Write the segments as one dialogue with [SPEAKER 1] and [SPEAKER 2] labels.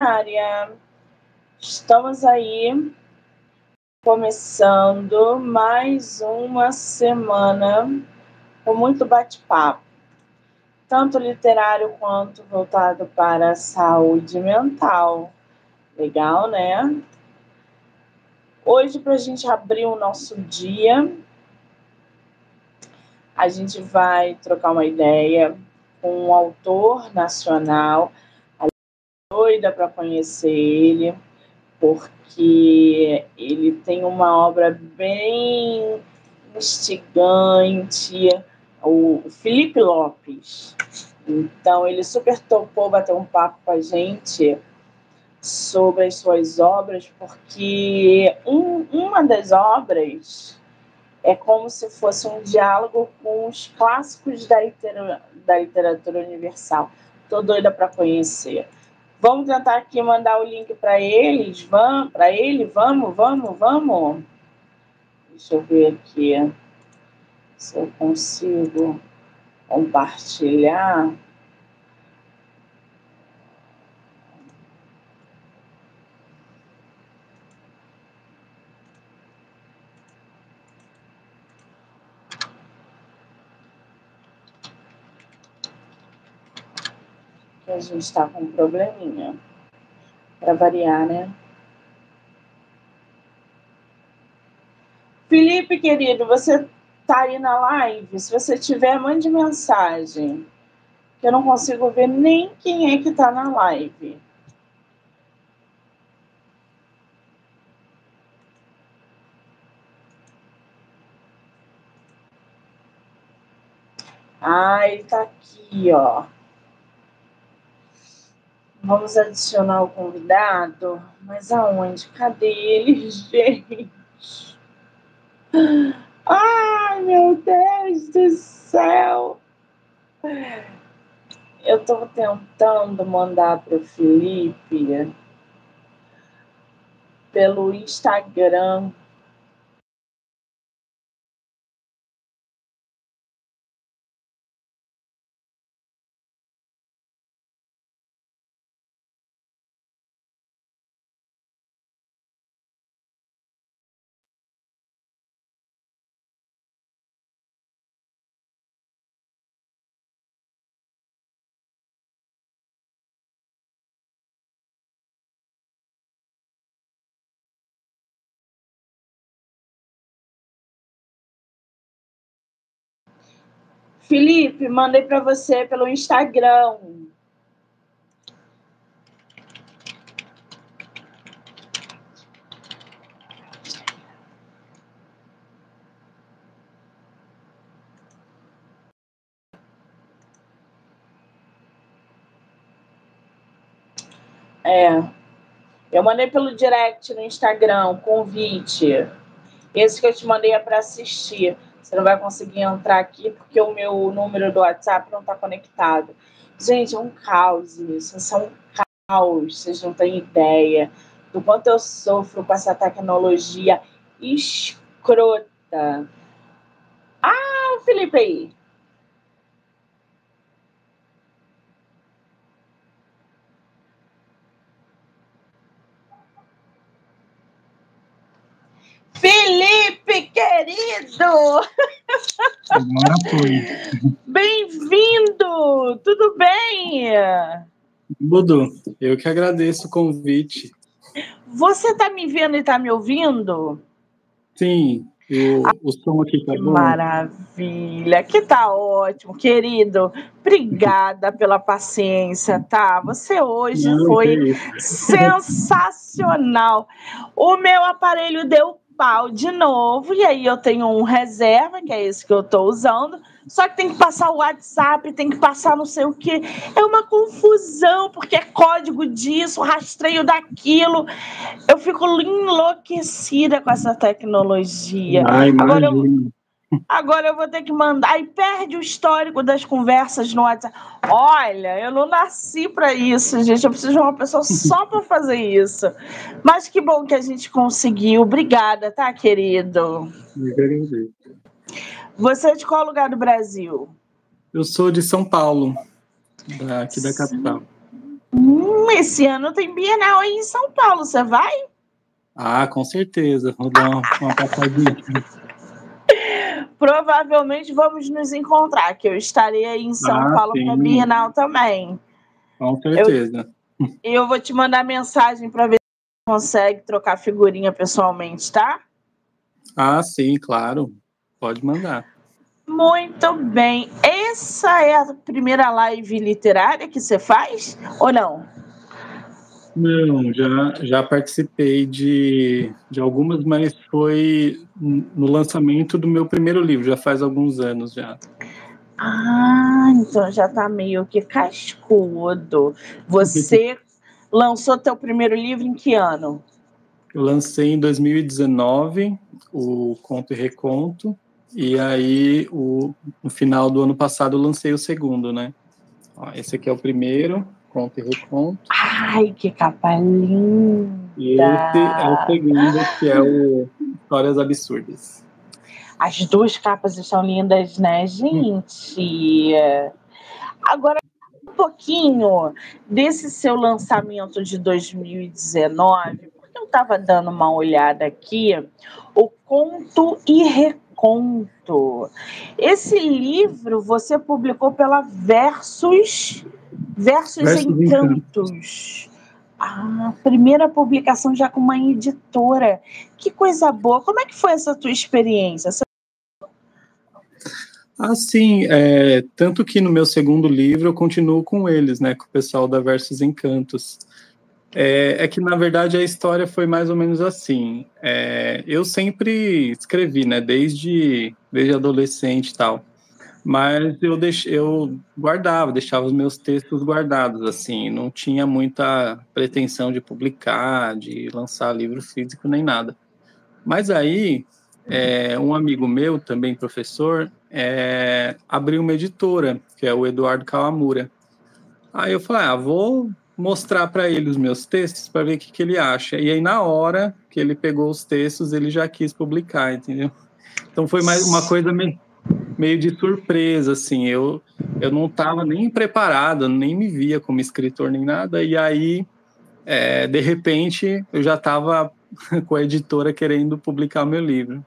[SPEAKER 1] área. Estamos aí começando mais uma semana com muito bate-papo, tanto literário quanto voltado para a saúde mental. Legal, né? Hoje, para a gente abrir o nosso dia, a gente vai trocar uma ideia com um autor nacional, doida para conhecer ele, porque ele tem uma obra bem instigante, o Felipe Lopes. Então, ele super topou bater um papo com a gente sobre as suas obras, porque um, uma das obras é como se fosse um diálogo com os clássicos da, literatura, da literatura universal. Estou doida para conhecer. Vamos tentar aqui mandar o link para eles, vamos, para ele, vamos, vamos, vamos. Deixa eu ver aqui se eu consigo compartilhar. A gente está com um probleminha. Para variar, né? Felipe, querido, você tá aí na live? Se você tiver, mande mensagem. Que eu não consigo ver nem quem é que tá na live. Ah, ele tá aqui, ó. Vamos adicionar o convidado, mas aonde? Cadê ele, gente? Ai, meu Deus do céu! Eu estou tentando mandar para o Felipe pelo Instagram Felipe, mandei para você pelo Instagram. É. Eu mandei pelo direct no Instagram, convite. Esse que eu te mandei é para assistir. Você não vai conseguir entrar aqui porque o meu número do WhatsApp não está conectado. Gente, é um caos isso. Isso é um caos. Vocês não têm ideia do quanto eu sofro com essa tecnologia escrota. Ah, Felipe aí. Felipe, querido! Bem-vindo! Tudo bem?
[SPEAKER 2] Tudo. Eu que agradeço o convite.
[SPEAKER 1] Você está me vendo e está me ouvindo?
[SPEAKER 2] Sim, o, ah, o som aqui tá bom.
[SPEAKER 1] Maravilha, que tá ótimo, querido. Obrigada pela paciência, tá? Você hoje Não, foi sensacional. O meu aparelho deu pau de novo, e aí eu tenho um reserva, que é esse que eu estou usando, só que tem que passar o WhatsApp, tem que passar não sei o que. É uma confusão, porque é código disso, rastreio daquilo. Eu fico enlouquecida com essa tecnologia.
[SPEAKER 2] Ai,
[SPEAKER 1] Agora eu, Agora eu vou ter que mandar e perde o histórico das conversas no WhatsApp. Olha, eu não nasci para isso, gente. Eu preciso de uma pessoa só para fazer isso. Mas que bom que a gente conseguiu. Obrigada, tá, querido? Você é de qual lugar do Brasil?
[SPEAKER 2] Eu sou de São Paulo, aqui da capital.
[SPEAKER 1] Hum, esse ano tem Bienal aí em São Paulo, você vai?
[SPEAKER 2] Ah, com certeza. Vou dar uma, uma passadinha.
[SPEAKER 1] Provavelmente vamos nos encontrar, que eu estarei aí em São ah, Paulo para Bienal também.
[SPEAKER 2] Com certeza.
[SPEAKER 1] Eu, eu vou te mandar mensagem para ver se consegue trocar figurinha pessoalmente, tá?
[SPEAKER 2] Ah, sim, claro. Pode mandar.
[SPEAKER 1] Muito bem. Essa é a primeira live literária que você faz ou não?
[SPEAKER 2] Não, já, já participei de, de algumas, mas foi no lançamento do meu primeiro livro, já faz alguns anos já.
[SPEAKER 1] Ah, então já tá meio que cascudo. Você lançou teu primeiro livro em que ano?
[SPEAKER 2] Eu lancei em 2019 o Conto e Reconto, e aí, o, no final do ano passado, eu lancei o segundo, né? Ó, esse aqui é o primeiro, Conto e Reconto.
[SPEAKER 1] Ai, que capa linda!
[SPEAKER 2] E esse é o segundo, que é o Histórias Absurdas.
[SPEAKER 1] As duas capas estão lindas, né, gente? Agora, um pouquinho desse seu lançamento de 2019, porque eu estava dando uma olhada aqui, o Conto e Reconto conto. Esse livro você publicou pela Versus, Versus, Versus Encantos. Encantos. A primeira publicação já com uma editora. Que coisa boa. Como é que foi essa tua experiência?
[SPEAKER 2] Assim, é, tanto que no meu segundo livro eu continuo com eles, né, com o pessoal da Versus Encantos. É, é, que, na verdade, a história foi mais ou menos assim. É, eu sempre escrevi, né, desde, desde adolescente e tal. Mas eu, deix, eu guardava, deixava os meus textos guardados, assim. Não tinha muita pretensão de publicar, de lançar livro físico, nem nada. Mas aí, é, um amigo meu, também professor, é, abriu uma editora, que é o Eduardo Kawamura. Aí eu falei, ah, vou mostrar para ele os meus textos para ver o que, que ele acha. E aí, na hora que ele pegou os textos, ele já quis publicar, entendeu? Então foi mais uma coisa meio, meio de surpresa, assim. Eu, eu não estava nem preparado, nem me via como escritor nem nada. E aí, é, de repente, eu já estava com a editora querendo publicar meu livro.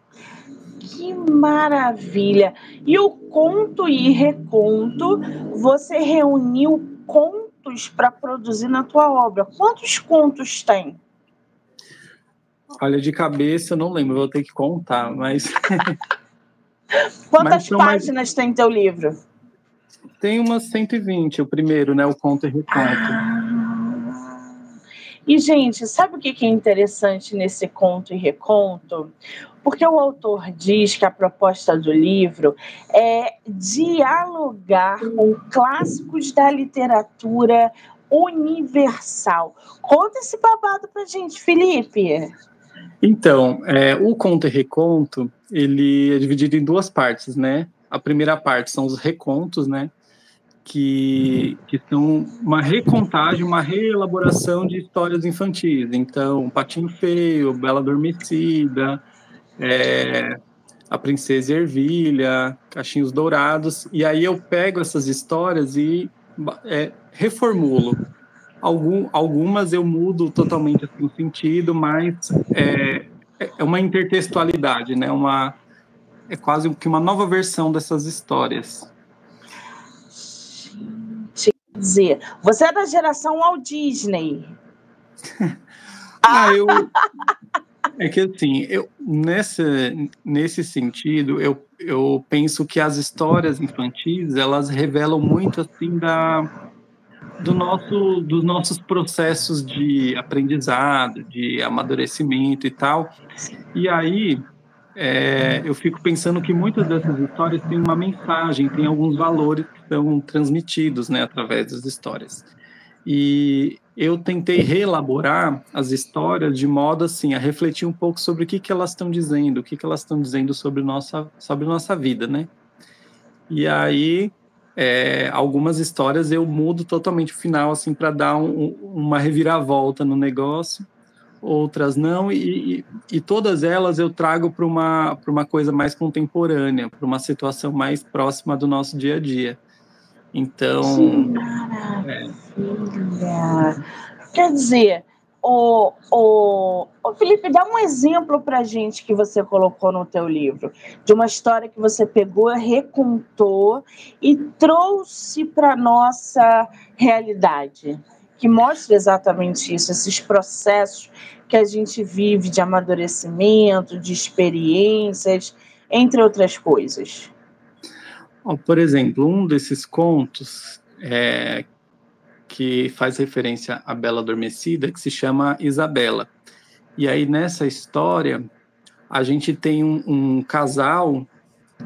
[SPEAKER 1] Que maravilha! E o conto e reconto, você reuniu com contos para produzir na tua obra. Quantos contos tem?
[SPEAKER 2] Olha, de cabeça eu não lembro, vou ter que contar, mas.
[SPEAKER 1] Quantas mas páginas mais... tem teu livro?
[SPEAKER 2] Tem umas 120, o primeiro, né? O conto e reconto. Ah.
[SPEAKER 1] E, gente, sabe o que é interessante nesse conto e reconto? Porque o autor diz que a proposta do livro é dialogar com clássicos da literatura universal. Conta esse babado pra gente, Felipe.
[SPEAKER 2] Então, é, o conto e reconto, ele é dividido em duas partes, né? A primeira parte são os recontos, né? que, que são uma recontagem, uma reelaboração de histórias infantis. Então, Patinho Feio, Bela Adormecida, é, A Princesa Ervilha, Cachinhos Dourados. E aí eu pego essas histórias e é, reformulo. Algum, algumas eu mudo totalmente assim, o sentido, mas é, é uma intertextualidade, né? Uma, é quase que uma nova versão dessas histórias
[SPEAKER 1] dizer, você é da geração Walt Disney.
[SPEAKER 2] ah, eu. É que assim, eu, nesse, nesse sentido, eu, eu penso que as histórias infantis, elas revelam muito assim da, do nosso, dos nossos processos de aprendizado, de amadurecimento e tal. E aí, é, eu fico pensando que muitas dessas histórias têm uma mensagem, têm alguns valores que são transmitidos né, através das histórias. E eu tentei reelaborar as histórias de modo assim a refletir um pouco sobre o que, que elas estão dizendo, o que, que elas estão dizendo sobre nossa sobre nossa vida, né? E aí é, algumas histórias eu mudo totalmente o final assim para dar um, uma reviravolta no negócio outras não, e, e, e todas elas eu trago para uma, uma coisa mais contemporânea, para uma situação mais próxima do nosso dia a dia.
[SPEAKER 1] Então. Que maravilha! É. Quer dizer, o, o, o Felipe, dá um exemplo para gente que você colocou no teu livro, de uma história que você pegou, recontou e trouxe para nossa realidade, que mostra exatamente isso, esses processos que a gente vive de amadurecimento, de experiências, entre outras coisas.
[SPEAKER 2] Por exemplo, um desses contos é, que faz referência à Bela Adormecida, que se chama Isabela. E aí nessa história a gente tem um, um casal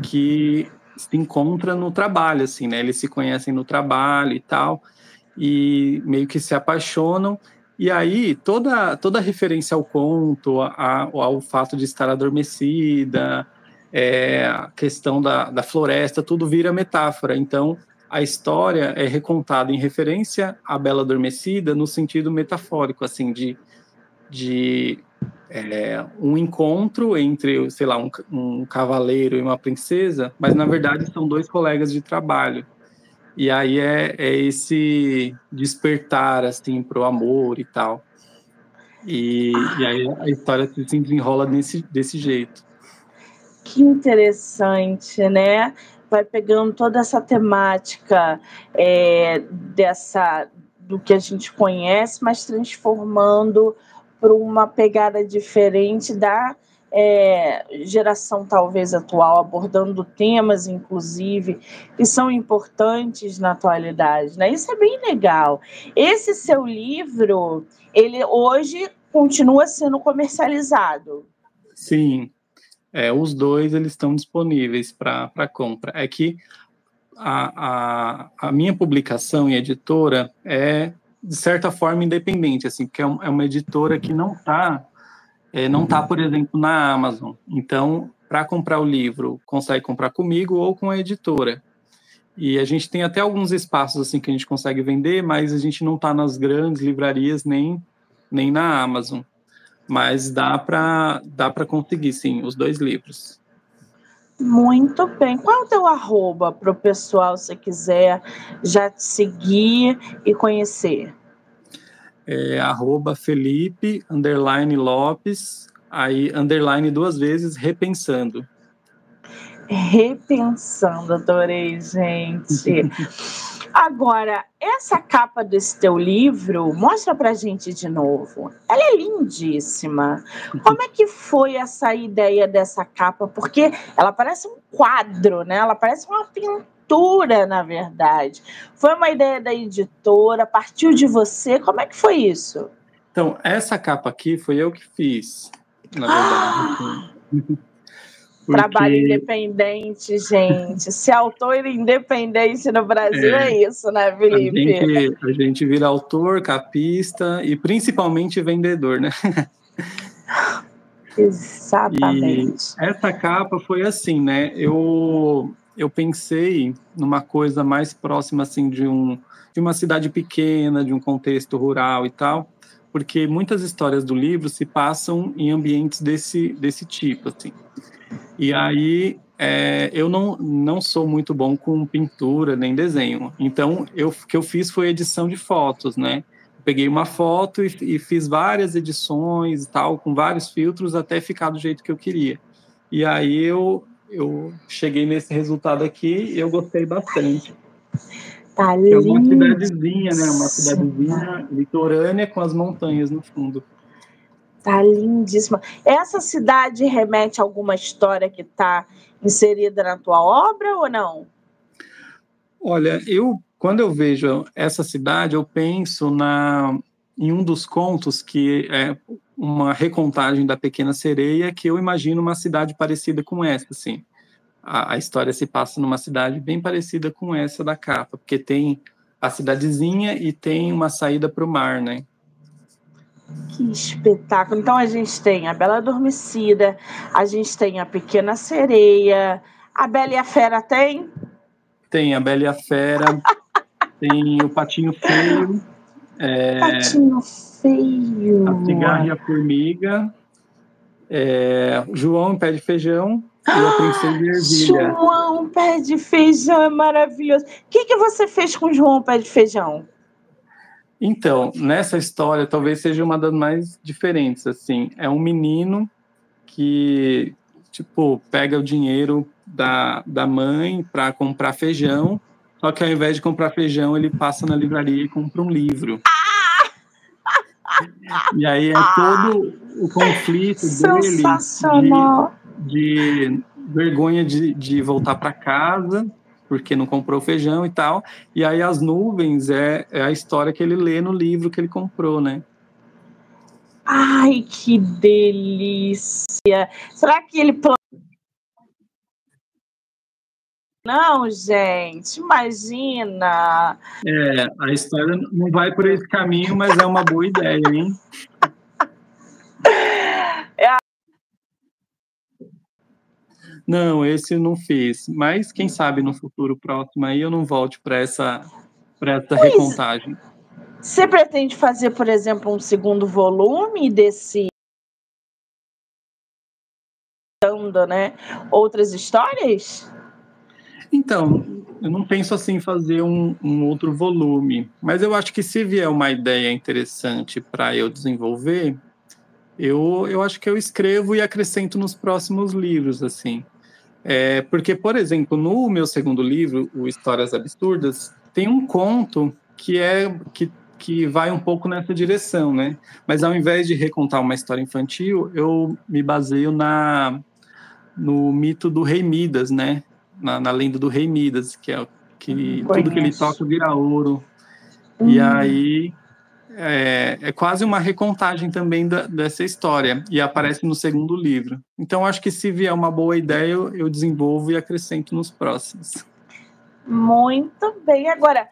[SPEAKER 2] que se encontra no trabalho, assim, né? Eles se conhecem no trabalho e tal, e meio que se apaixonam. E aí toda toda referência ao conto, a, ao fato de estar adormecida, é, a questão da, da floresta, tudo vira metáfora. Então a história é recontada em referência à Bela Adormecida no sentido metafórico, assim, de, de é, um encontro entre, sei lá, um, um cavaleiro e uma princesa, mas na verdade são dois colegas de trabalho. E aí é, é esse despertar, assim, para o amor e tal. E, e, aí a história se desenrola desse, desse jeito.
[SPEAKER 1] Que interessante, né? vai pegando toda essa temática é, dessa do que a gente conhece, mas transformando para uma pegada diferente da é, geração talvez atual, abordando temas, inclusive, que são importantes na atualidade. Né? Isso é bem legal. Esse seu livro, ele hoje continua sendo comercializado.
[SPEAKER 2] Sim, é, os dois eles estão disponíveis para compra. É que a, a, a, minha publicação e editora é de certa forma independente, assim, porque é, é uma editora que não está é, não tá, por exemplo, na Amazon. Então, para comprar o livro, consegue comprar comigo ou com a editora. E a gente tem até alguns espaços assim que a gente consegue vender, mas a gente não está nas grandes livrarias nem nem na Amazon mas dá para dá para conseguir sim os dois livros.
[SPEAKER 1] Muito bem. Qual é o teu arroba para o pessoal, se quiser já te seguir e conhecer?
[SPEAKER 2] É arroba Felipe, underline Lopes, aí underline duas vezes, repensando.
[SPEAKER 1] Repensando, adorei, gente. Agora, essa capa desse teu livro, mostra pra gente de novo. Ela é lindíssima. Como é que foi essa ideia dessa capa? Porque ela parece um quadro, né? Ela parece uma pintura, na verdade. Foi uma ideia da editora, partiu de você. Como é que foi isso?
[SPEAKER 2] Então, essa capa aqui foi eu que fiz, na verdade.
[SPEAKER 1] Ah! Porque... Trabalho independente, gente. Se autor independente no Brasil é, é isso, né, Felipe?
[SPEAKER 2] A gente, a gente vira autor, capista e principalmente vendedor, né?
[SPEAKER 1] Exatamente.
[SPEAKER 2] E essa capa foi assim, né? Eu, eu pensei numa coisa mais próxima, assim, de, um, de uma cidade pequena, de um contexto rural e tal, porque muitas histórias do livro se passam em ambientes desse, desse tipo, assim. E aí é, eu não, não sou muito bom com pintura nem desenho. Então, eu, o que eu fiz foi edição de fotos, né? Peguei uma foto e, e, fiz várias edições e tal, com vários filtros, até ficar do jeito que eu queria. E aí eu, eu cheguei nesse resultado aqui e eu gostei bastante.
[SPEAKER 1] Tá é
[SPEAKER 2] uma cidadezinha, né? Uma cidadezinha litorânea com as montanhas no fundo.
[SPEAKER 1] Tá lindíssima. Essa cidade remete a alguma história que está inserida na tua obra ou não?
[SPEAKER 2] Olha, eu quando eu vejo essa cidade, eu penso na em um dos contos que é uma recontagem da Pequena Sereia, que eu imagino uma cidade parecida com essa, assim. A, a história se passa numa cidade bem parecida com essa da capa, porque tem a cidadezinha e tem uma saída para o mar, né?
[SPEAKER 1] Que espetáculo! Então a gente tem a Bela Adormecida, a gente tem a Pequena Sereia, a Bela e a Fera tem?
[SPEAKER 2] Tem a Bela e a Fera, tem o Patinho Feio.
[SPEAKER 1] É, Patinho Feio.
[SPEAKER 2] A Cigarra e a Formiga. É, João em Pé de Feijão e a princesa de ervilha.
[SPEAKER 1] João Pé de Feijão é maravilhoso. O que, que você fez com João Pé de Feijão?
[SPEAKER 2] Então, nessa história, talvez seja uma das mais diferentes, assim. É um menino que, tipo, pega o dinheiro da, da mãe para comprar feijão, só que ao invés de comprar feijão, ele passa na livraria e compra um livro. E aí é todo o conflito dele de, de vergonha de, de voltar para casa porque não comprou feijão e tal. E aí as nuvens é, é a história que ele lê no livro que ele comprou, né?
[SPEAKER 1] Ai, que delícia! Será que ele Não, gente, imagina.
[SPEAKER 2] É, a história não vai por esse caminho, mas é uma boa ideia, hein? É. Não, esse eu não fiz. Mas quem sabe no futuro próximo aí eu não volte para essa, pra essa recontagem.
[SPEAKER 1] Você pretende fazer, por exemplo, um segundo volume desse né? Outras histórias?
[SPEAKER 2] Então, eu não penso assim fazer um, um, outro volume, mas eu acho que se vier uma ideia interessante para eu desenvolver, eu, eu acho que eu escrevo e acrescento nos próximos livros, assim. É, porque, por exemplo, no meu segundo livro, o Histórias Absurdas, tem um conto que é que, que vai um pouco nessa direção, né? Mas ao invés de recontar uma história infantil, eu me baseio na no mito do Rei Midas, né? Na, na lenda do Rei Midas, que é que tudo que ele toca vira ouro. E aí é, é, quase uma recontagem também da, dessa história e aparece no segundo livro. Então acho que se vier uma boa ideia eu, eu desenvolvo e acrescento nos próximos.
[SPEAKER 1] Muito bem. Agora,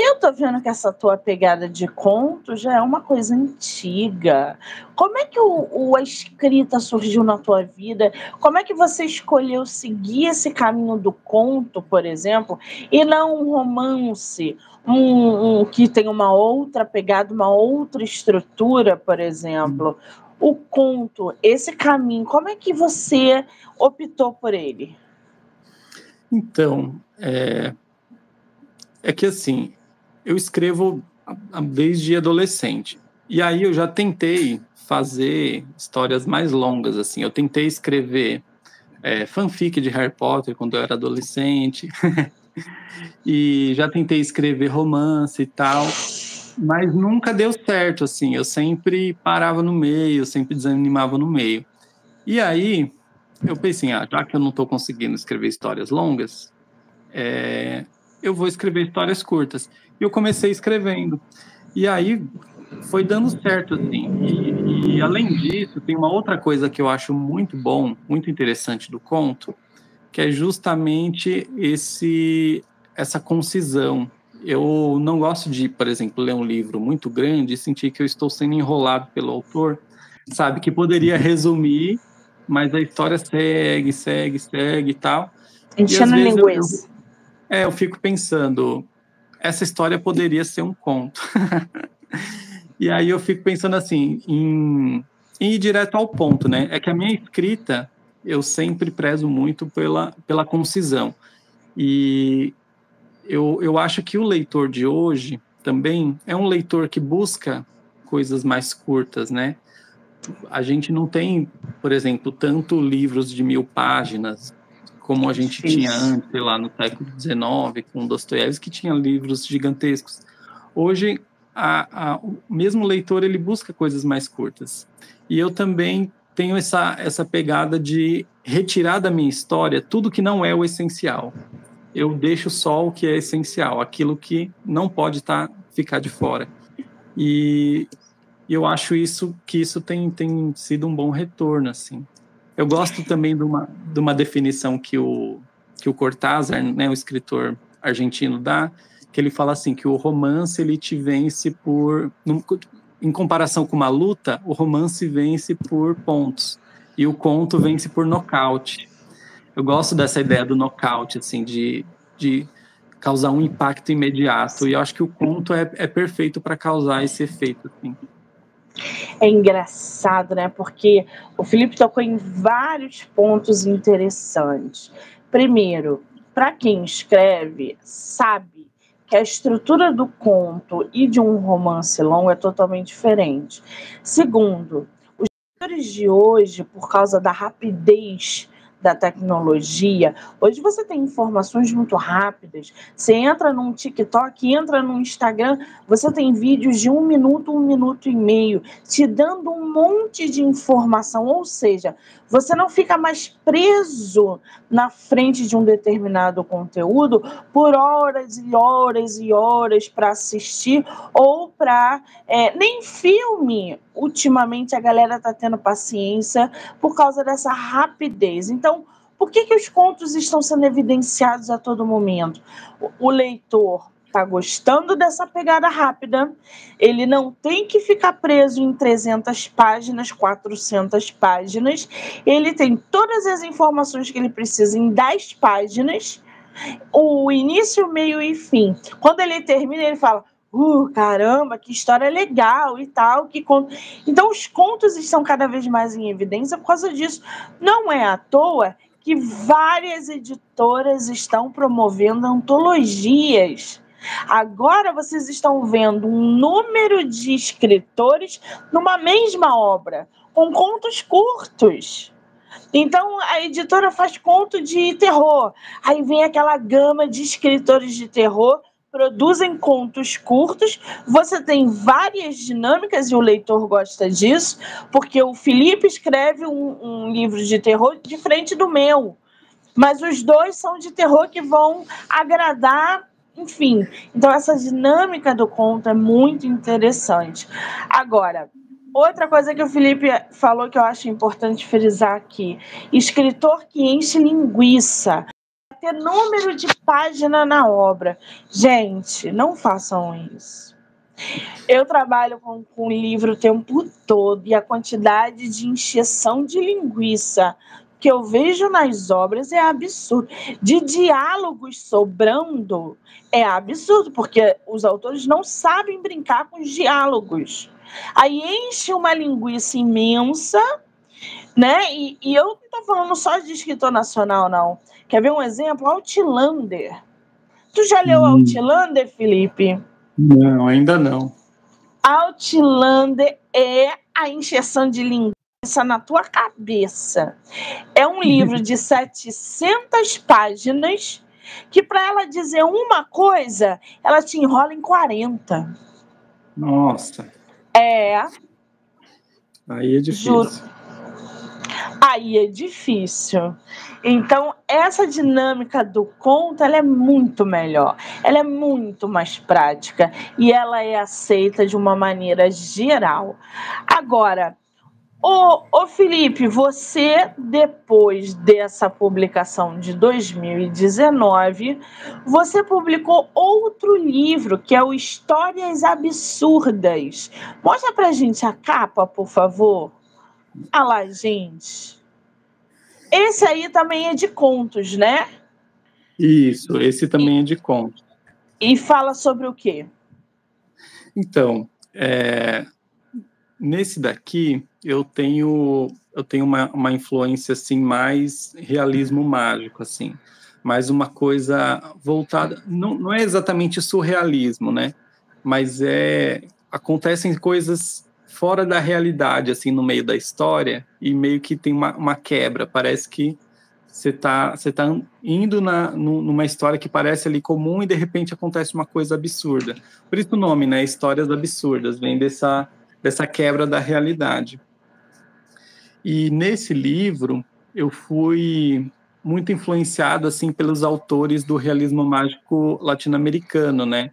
[SPEAKER 1] eu tô vendo que essa tua pegada de conto já é uma coisa antiga. Como é que o, o, a escrita surgiu na tua vida? Como é que você escolheu seguir esse caminho do conto, por exemplo, e não um romance, um, um que tem uma outra pegada, uma outra estrutura, por exemplo? O conto, esse caminho, como é que você optou por ele?
[SPEAKER 2] Então, é, é que assim, eu escrevo desde adolescente. E aí eu já tentei fazer histórias mais longas, assim. Eu tentei escrever é, fanfic de Harry Potter quando eu era adolescente. e já tentei escrever romance e tal. Mas nunca deu certo, assim. Eu sempre parava no meio, sempre desanimava no meio. E aí eu pensei, ah, já que eu não estou conseguindo escrever histórias longas, é, eu vou escrever histórias curtas. E eu comecei escrevendo. E aí foi dando certo, assim. E, e, além disso, tem uma outra coisa que eu acho muito bom, muito interessante do conto, que é justamente esse essa concisão. Eu não gosto de, por exemplo, ler um livro muito grande e sentir que eu estou sendo enrolado pelo autor, sabe? Que poderia resumir, mas a história segue, segue, segue e tal.
[SPEAKER 1] Enchendo linguiça.
[SPEAKER 2] É, eu fico pensando, essa história poderia ser um conto. e aí eu fico pensando assim, em, em ir direto ao ponto, né? É que a minha escrita, eu sempre prezo muito pela, pela concisão. E eu, eu acho que o leitor de hoje também é um leitor que busca coisas mais curtas, né? A gente não tem, por exemplo, tanto livros de mil páginas, como a gente Isso. tinha antes, sei lá, no século XIX, com Dostoiévski, que tinha livros gigantescos. Hoje, a, a, o mesmo leitor, ele busca coisas mais curtas. E eu também tenho essa, essa pegada de retirar da minha história tudo que não é o essencial. Eu deixo só o que é essencial, aquilo que não pode tá, ficar de fora. E eu acho isso que isso tem, tem sido um bom retorno, assim. Eu gosto também de uma, de uma definição que o, que o Cortázar, né, o escritor argentino, dá, que ele fala assim, que o romance ele te vence por... Em comparação com uma luta, o romance vence por pontos e o conto vence por nocaute. Eu gosto dessa ideia do nocaute, assim, de, de causar um impacto imediato. E eu acho que o conto é, é perfeito para causar esse efeito. Assim.
[SPEAKER 1] É engraçado, né? Porque o Felipe tocou em vários pontos interessantes. Primeiro, para quem escreve, sabe que a estrutura do conto e de um romance longo é totalmente diferente. Segundo, os leitores de hoje, por causa da rapidez da tecnologia. Hoje você tem informações muito rápidas. Você entra num TikTok, entra no Instagram, você tem vídeos de um minuto, um minuto e meio, te dando um monte de informação. Ou seja, você não fica mais preso na frente de um determinado conteúdo por horas e horas e horas para assistir ou para. É, nem filme, ultimamente a galera está tendo paciência por causa dessa rapidez. Então, por que, que os contos estão sendo evidenciados a todo momento? O, o leitor está gostando dessa pegada rápida, ele não tem que ficar preso em 300 páginas, 400 páginas, ele tem todas as informações que ele precisa em 10 páginas, o início, meio e fim. Quando ele termina, ele fala: Uh, caramba, que história legal e tal. Que cont... Então, os contos estão cada vez mais em evidência por causa disso. Não é à toa que várias editoras estão promovendo antologias Agora vocês estão vendo um número de escritores numa mesma obra, com contos curtos. Então a editora faz conto de terror. Aí vem aquela gama de escritores de terror produzem contos curtos. Você tem várias dinâmicas e o leitor gosta disso, porque o Felipe escreve um, um livro de terror diferente do meu. Mas os dois são de terror que vão agradar enfim, então essa dinâmica do conto é muito interessante. Agora, outra coisa que o Felipe falou que eu acho importante frisar aqui: escritor que enche linguiça, ter número de página na obra. Gente, não façam isso. Eu trabalho com, com livro o tempo todo e a quantidade de encheção de linguiça que eu vejo nas obras é absurdo. De diálogos sobrando é absurdo, porque os autores não sabem brincar com os diálogos. Aí enche uma linguiça imensa, né? E, e eu não estou falando só de escritor nacional, não. Quer ver um exemplo? Outlander. Tu já leu hum. Outlander, Felipe?
[SPEAKER 2] Não, ainda não.
[SPEAKER 1] Outlander é a encheção de linguiça na tua cabeça. É um livro de 700 páginas que para ela dizer uma coisa, ela te enrola em 40.
[SPEAKER 2] Nossa.
[SPEAKER 1] É.
[SPEAKER 2] Aí é difícil.
[SPEAKER 1] Aí é difícil. Então, essa dinâmica do conto, ela é muito melhor. Ela é muito mais prática e ela é aceita de uma maneira geral. Agora, Ô, ô Felipe, você, depois dessa publicação de 2019, você publicou outro livro, que é o Histórias Absurdas. Mostra pra gente a capa, por favor. Ah lá, gente. Esse aí também é de contos, né?
[SPEAKER 2] Isso, esse também e, é de contos.
[SPEAKER 1] E fala sobre o quê?
[SPEAKER 2] Então, é, nesse daqui, eu tenho eu tenho uma, uma influência assim mais realismo mágico assim. Mais uma coisa voltada não, não é exatamente surrealismo né? Mas é acontecem coisas fora da realidade assim no meio da história e meio que tem uma, uma quebra. Parece que você tá você tá indo na numa história que parece ali comum e de repente acontece uma coisa absurda. Por isso o nome né? Histórias absurdas. Vem dessa dessa quebra da realidade e nesse livro eu fui muito influenciado assim pelos autores do realismo mágico latino-americano, né?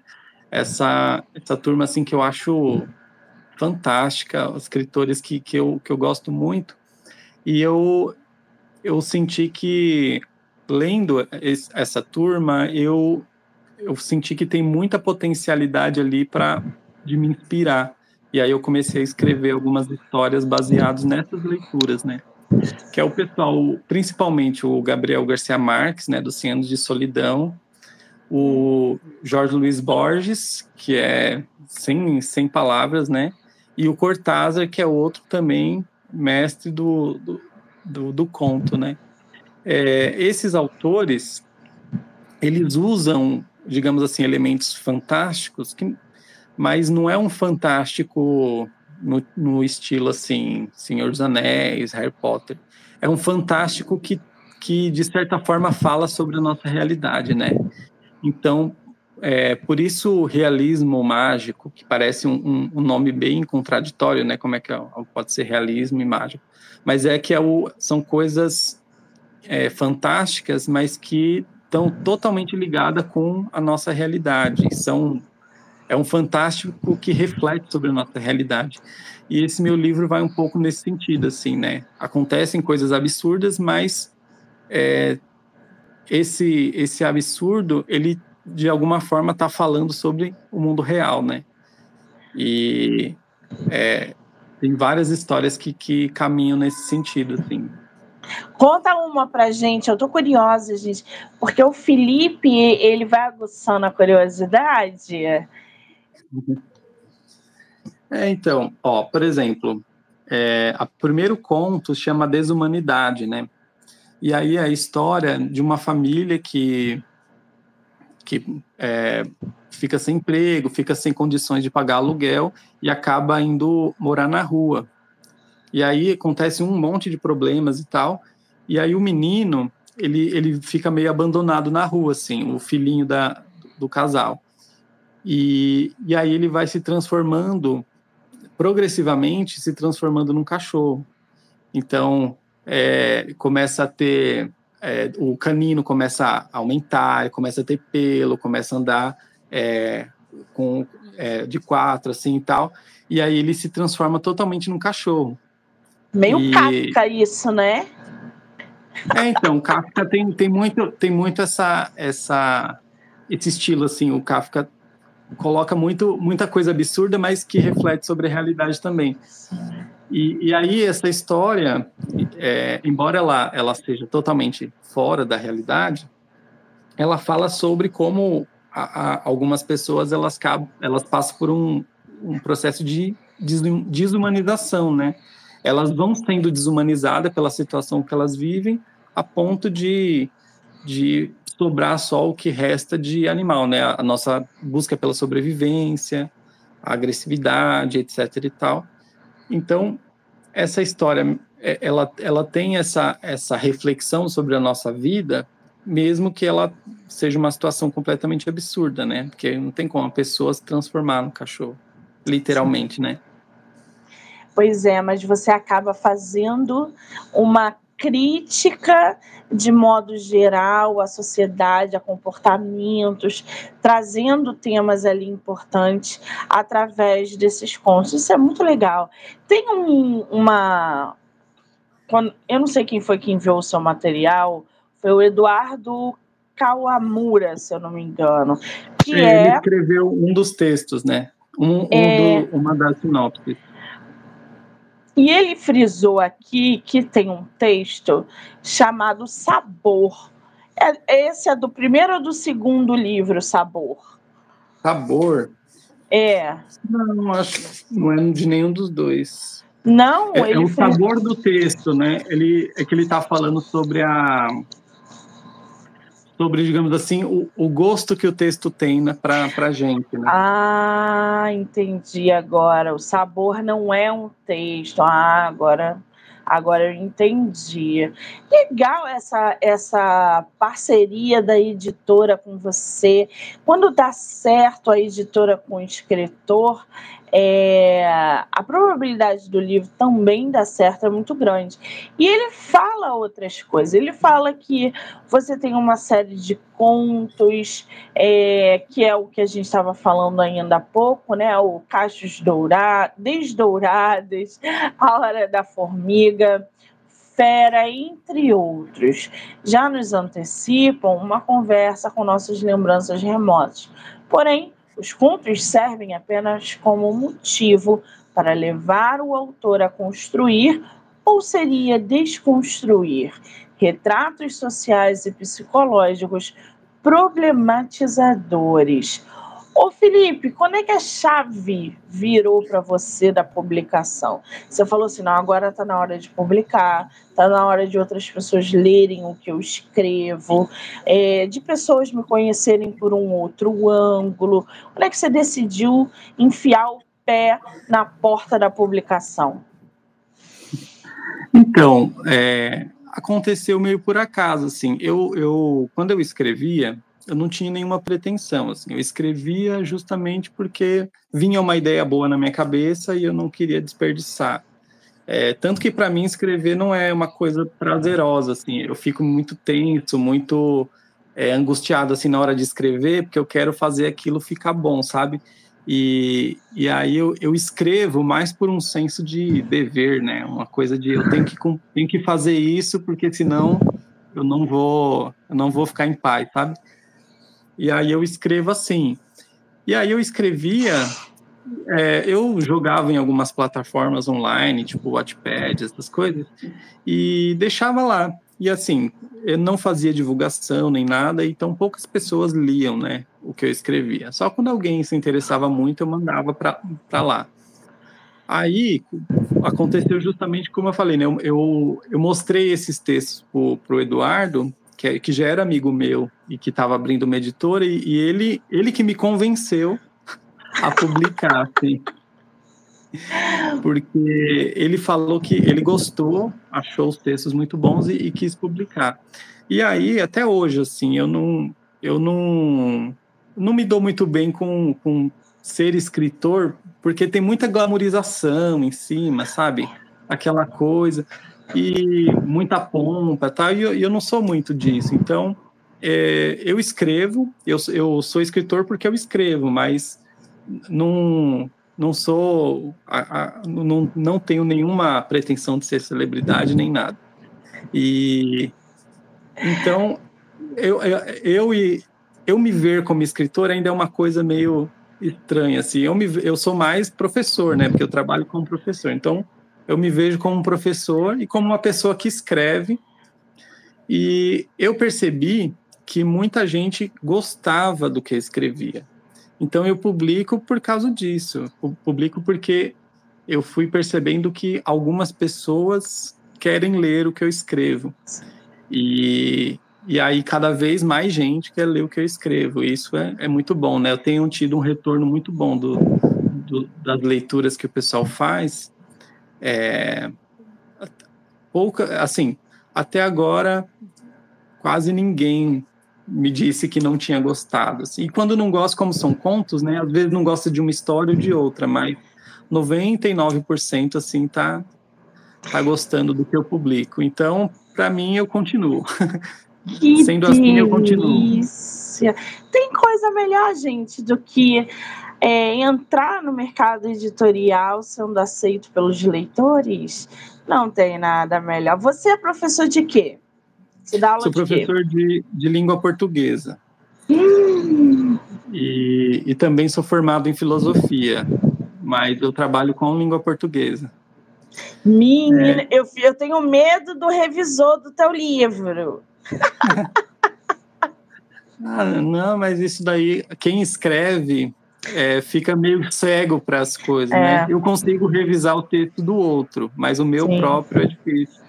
[SPEAKER 2] Essa essa turma assim que eu acho fantástica, escritores que, que, eu, que eu gosto muito. E eu eu senti que lendo esse, essa turma, eu eu senti que tem muita potencialidade ali para de me inspirar. E aí eu comecei a escrever algumas histórias baseadas nessas leituras, né? Que é o pessoal, principalmente o Gabriel Garcia Marques, né, dos 100 anos de solidão, o Jorge Luiz Borges, que é sem, sem palavras, né? e o Cortázar, que é outro também mestre do, do, do, do conto, né? É, esses autores, eles usam, digamos assim, elementos fantásticos, que, mas não é um fantástico no, no estilo assim, Senhor dos Anéis, Harry Potter. É um fantástico que, que de certa forma fala sobre a nossa realidade, né? Então, é, por isso o realismo mágico, que parece um, um, um, nome bem contraditório, né? Como é que é, pode ser realismo e mágico? Mas é que é o, são coisas é, fantásticas, mas que estão totalmente ligadas com a nossa realidade. São é um fantástico que reflete sobre a nossa realidade. E esse meu livro vai um pouco nesse sentido, assim, né? Acontecem coisas absurdas, mas é, esse esse absurdo ele de alguma forma está falando sobre o mundo real, né? E é, tem várias histórias que, que caminham nesse sentido, assim.
[SPEAKER 1] Conta uma pra gente, eu tô curiosa, gente, porque o Felipe, ele vai aguçando a curiosidade.
[SPEAKER 2] É, então, ó, por exemplo, é, o primeiro conto chama Desumanidade, né? E aí a história de uma família que que é, fica sem emprego, fica sem condições de pagar aluguel e acaba indo morar na rua. E aí acontece um monte de problemas e tal. E aí o menino, ele, ele fica meio abandonado na rua, assim, o filhinho da, do casal. E, e aí ele vai se transformando, progressivamente se transformando num cachorro. Então, é, começa a ter é, o canino começa a aumentar, começa a ter pelo, começa a andar é, com, é, de quatro, assim e tal, e aí ele se transforma totalmente num cachorro.
[SPEAKER 1] Meio e... Kafka isso, né?
[SPEAKER 2] É, então, o Kafka tem, tem muito, tem muito essa, essa, esse estilo, assim, o Kafka coloca muito, muita coisa absurda, mas que reflete sobre a realidade também. E, e aí essa história, é, embora ela, ela seja totalmente fora da realidade, ela fala sobre como a, a, algumas pessoas elas, elas passam por um, um processo de desumanização, né? Elas vão sendo desumanizadas pela situação que elas vivem, a ponto de, de sobrar só o que resta de animal, né? A nossa busca pela sobrevivência, a agressividade, etc. e tal. Então, essa história, é, ela, ela tem essa, essa reflexão sobre a nossa vida, mesmo que ela seja uma situação completamente absurda, né? Porque não tem como a pessoa se transformar no cachorro, literalmente, Sim. né?
[SPEAKER 1] Pois é, mas você acaba fazendo uma crítica de modo geral à sociedade, a comportamentos, trazendo temas ali importantes através desses contos. Isso é muito legal. Tem um, uma. Eu não sei quem foi que enviou o seu material, foi o Eduardo Kawamura, se eu não me engano.
[SPEAKER 2] Que Ele é... escreveu um dos textos, né? Um, um é... do, uma das sinopses.
[SPEAKER 1] E ele frisou aqui que tem um texto chamado Sabor. É, esse é do primeiro ou do segundo livro, Sabor?
[SPEAKER 2] Sabor?
[SPEAKER 1] É.
[SPEAKER 2] Não, acho não é de nenhum dos dois.
[SPEAKER 1] Não,
[SPEAKER 2] é, é o sabor do texto, né? Ele é que ele está falando sobre a sobre, digamos assim, o, o gosto que o texto tem né, para a gente. Né?
[SPEAKER 1] Ah, entendi agora. O sabor não é um texto. Ah, agora, agora eu entendi. Legal essa, essa parceria da editora com você. Quando dá certo a editora com o escritor, é, a probabilidade do livro também dar certo é muito grande. E ele fala outras coisas. Ele fala que você tem uma série de contos, é, que é o que a gente estava falando ainda há pouco, né? O Cachos Dourados, Desdouradas, A Hora da Formiga. Fera, entre outros, já nos antecipam uma conversa com nossas lembranças remotas. Porém, os contos servem apenas como motivo para levar o autor a construir ou seria desconstruir retratos sociais e psicológicos problematizadores. Ô Felipe, quando é que a chave virou para você da publicação? Você falou assim, não, agora está na hora de publicar, está na hora de outras pessoas lerem o que eu escrevo, é, de pessoas me conhecerem por um outro ângulo. Quando é que você decidiu enfiar o pé na porta da publicação?
[SPEAKER 2] Então, é, aconteceu meio por acaso, assim. Eu, eu, quando eu escrevia, eu não tinha nenhuma pretensão, assim. Eu escrevia justamente porque vinha uma ideia boa na minha cabeça e eu não queria desperdiçar. É, tanto que para mim escrever não é uma coisa prazerosa, assim. Eu fico muito tenso, muito é, angustiado assim na hora de escrever, porque eu quero fazer aquilo ficar bom, sabe? E, e aí eu, eu escrevo mais por um senso de dever, né? Uma coisa de eu tenho que, tenho que fazer isso, porque senão eu não vou eu não vou ficar em paz, sabe? E aí eu escrevo assim. E aí eu escrevia, é, eu jogava em algumas plataformas online, tipo Wattpad, essas coisas, e deixava lá. E assim, eu não fazia divulgação nem nada, então poucas pessoas liam, né, o que eu escrevia. Só quando alguém se interessava muito, eu mandava para lá. Aí aconteceu justamente como eu falei, né? Eu, eu, eu mostrei esses textos para o Eduardo, que, é, que já era amigo meu e que estava abrindo uma editora, e, e, ele, ele que me convenceu a publicar, assim porque ele falou que ele gostou, achou os textos muito bons e, e, quis publicar. E aí, até hoje, assim, eu não, eu não, não me dou muito bem com, com ser escritor, porque tem muita glamorização em cima, sabe? Aquela coisa, e muita pompa, tá? E eu, eu não sou muito disso. Então, é, eu escrevo, eu, eu sou escritor porque eu escrevo, mas não não sou, a, a, não, não tenho nenhuma pretensão de ser celebridade nem nada. E então eu, eu, eu, eu me ver como escritor ainda é uma coisa meio estranha assim. Eu me eu sou mais professor, né? Porque eu trabalho como professor. Então eu me vejo como um professor e como uma pessoa que escreve. E eu percebi que muita gente gostava do que eu escrevia. Então eu publico por causa disso. Eu publico porque eu fui percebendo que algumas pessoas querem ler o que eu escrevo. E, e aí cada vez mais gente quer ler o que eu escrevo. Isso é, é muito bom, né? Eu tenho tido um retorno muito bom do, do das leituras que o pessoal faz. É, pouca, assim, até agora quase ninguém me disse que não tinha gostado. Assim. E quando não gosta, como são contos, né? Às vezes não gosta de uma história ou de outra, mas 99% assim tá tá gostando do que eu publico. Então, para mim eu continuo.
[SPEAKER 1] Que Sendo delícia. assim, eu continuo. Tem coisa melhor, gente, do que é, entrar no mercado editorial sendo aceito pelos leitores? Não tem nada melhor. Você é professor de quê?
[SPEAKER 2] Você dá aula Sou de professor de, de língua portuguesa. Hum. E, e também sou formado em filosofia, mas eu trabalho com língua portuguesa.
[SPEAKER 1] Menina, é. eu, eu tenho medo do revisor do teu livro.
[SPEAKER 2] ah, não, mas isso daí, quem escreve é, fica meio cego para as coisas, né? é. né? Eu consigo revisar o texto do outro, mas o meu Sim. próprio é difícil.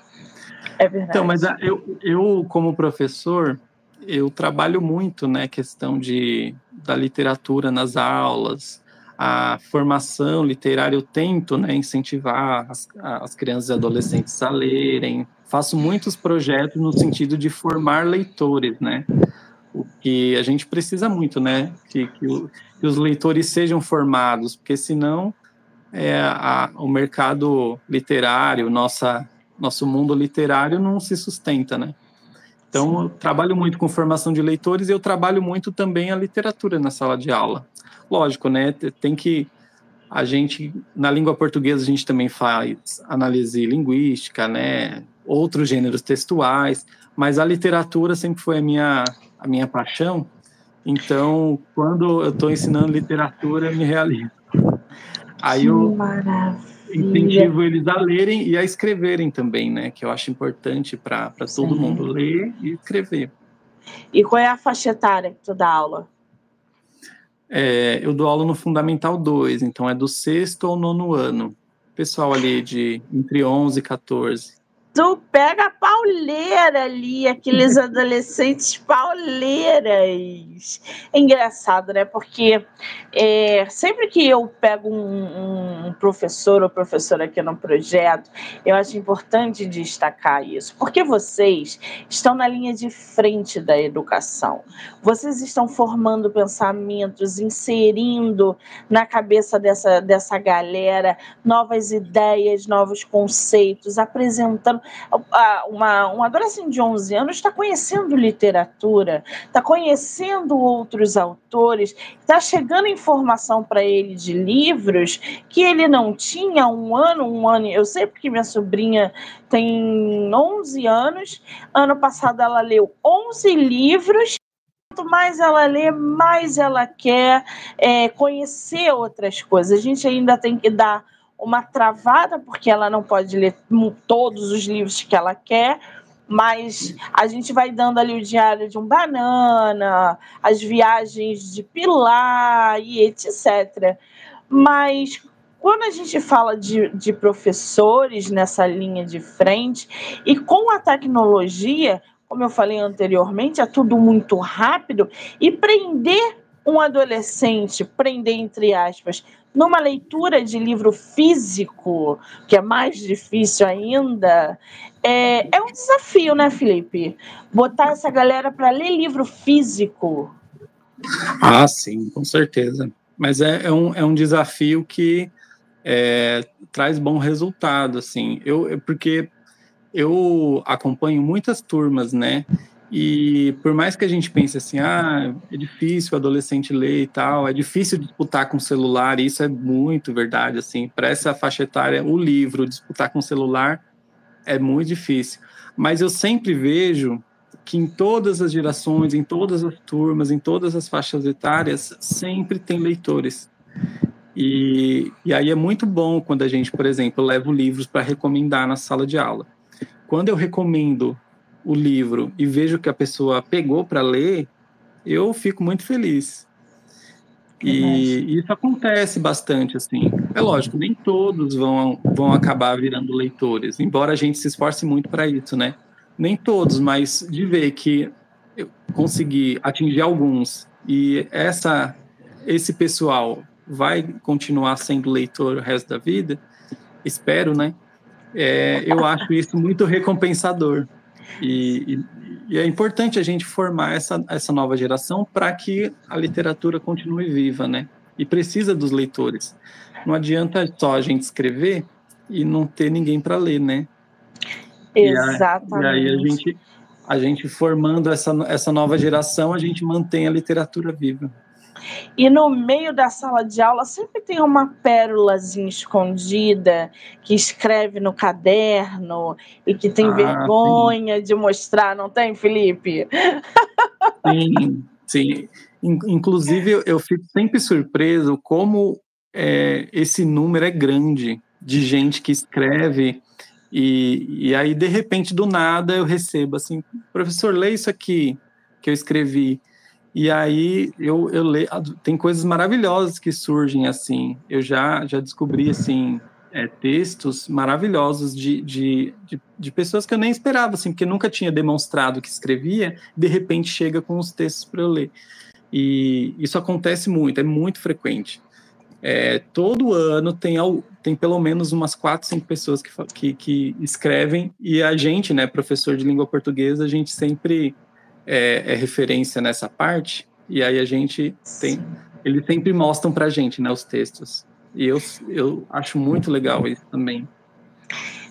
[SPEAKER 1] É verdade.
[SPEAKER 2] Então, mas eu, eu como professor, eu trabalho muito, né, questão de, da literatura nas aulas, a formação literária, eu tento, né, incentivar as, as crianças e adolescentes a lerem, faço muitos projetos no sentido de formar leitores, né, o que a gente precisa muito, né, que, que, o, que os leitores sejam formados, porque senão é, a, o mercado literário, nossa nosso mundo literário não se sustenta, né? Então, eu trabalho muito com formação de leitores e eu trabalho muito também a literatura na sala de aula. Lógico, né? Tem que a gente na língua portuguesa a gente também faz análise linguística, né? Outros gêneros textuais, mas a literatura sempre foi a minha a minha paixão. Então, quando eu estou ensinando literatura, eu me realizo. Aí eu, incentivo eles a lerem e a escreverem também, né? Que eu acho importante para todo mundo ler e escrever.
[SPEAKER 1] E qual é a faixa etária que tu dá aula?
[SPEAKER 2] É, eu dou aula no Fundamental 2, então é do sexto ao nono ano. Pessoal ali de entre 11 e 14
[SPEAKER 1] tu pega a pauleira ali, aqueles adolescentes pauleiras. É engraçado, né? Porque é, sempre que eu pego um, um, professor ou professora aqui no projeto, eu acho importante destacar isso, porque vocês estão na linha de frente da educação. Vocês estão formando pensamentos, inserindo na cabeça dessa, dessa galera novas ideias, novos conceitos, apresentando uma, um adolescente de 11 anos está conhecendo literatura, está conhecendo outros autores, está chegando informação para ele de livros que ele não tinha um ano, um ano. Eu sei porque minha sobrinha tem 11 anos, ano passado ela leu 11 livros quanto mais ela lê, mais ela quer é, conhecer outras coisas. A gente ainda tem que dar uma travada, porque ela não pode ler todos os livros que ela quer, mas a gente vai dando ali o diário de um banana, as viagens de Pilar e etc. Mas quando a gente fala de, de professores nessa linha de frente, e com a tecnologia, como eu falei anteriormente, é tudo muito rápido, e prender um adolescente, prender entre aspas, numa leitura de livro físico, que é mais difícil ainda, é, é um desafio, né, Felipe? Botar essa galera para ler livro físico.
[SPEAKER 2] Ah, sim, com certeza. Mas é, é, um, é um desafio que é, traz bom resultado, assim. Eu, porque eu acompanho muitas turmas, né? E por mais que a gente pense assim, ah, é difícil o adolescente ler e tal, é difícil disputar com celular, e isso é muito verdade, assim, para essa faixa etária, o livro, disputar com celular é muito difícil. Mas eu sempre vejo que em todas as gerações, em todas as turmas, em todas as faixas etárias, sempre tem leitores. E, e aí é muito bom quando a gente, por exemplo, leva livros para recomendar na sala de aula. Quando eu recomendo o livro e vejo que a pessoa pegou para ler, eu fico muito feliz. E isso acontece bastante, assim. É lógico, nem todos vão, vão acabar virando leitores, embora a gente se esforce muito para isso, né? Nem todos, mas de ver que eu consegui atingir alguns e essa, esse pessoal vai continuar sendo leitor o resto da vida, espero, né? É, eu acho isso muito recompensador. E, e, e, é importante a gente formar essa, essa nova geração para que a literatura continue viva, né? E precisa dos leitores. Não adianta só a gente escrever e não ter ninguém para ler, né?
[SPEAKER 1] Exatamente.
[SPEAKER 2] E, a, e aí a gente, a gente formando essa, essa nova geração, a gente mantém a literatura viva.
[SPEAKER 1] E no meio da sala de aula sempre tem uma pérolazinha escondida que escreve no caderno e que tem ah, vergonha sim. de mostrar, não tem, Felipe?
[SPEAKER 2] Sim, sim. Inclusive, eu fico sempre surpreso como é, esse número é grande de gente que escreve e, e aí, de repente, do nada, eu recebo assim, professor, lê isso aqui que eu escrevi. E aí eu, eu leio, tem coisas maravilhosas que surgem assim. Eu já, já descobri assim é, textos maravilhosos de, de, de, de, pessoas que eu nem esperava, assim, porque nunca tinha demonstrado que escrevia, de repente chega com os textos para eu ler. E isso acontece muito, é muito frequente. É, todo ano tem, tem pelo menos umas quatro, cinco pessoas que, que, que escrevem, e a gente, né, professor de língua portuguesa, a gente sempre é, é referência nessa parte, e aí a gente tem. Eles sempre mostram para a gente né, os textos. E eu, eu acho muito legal isso também.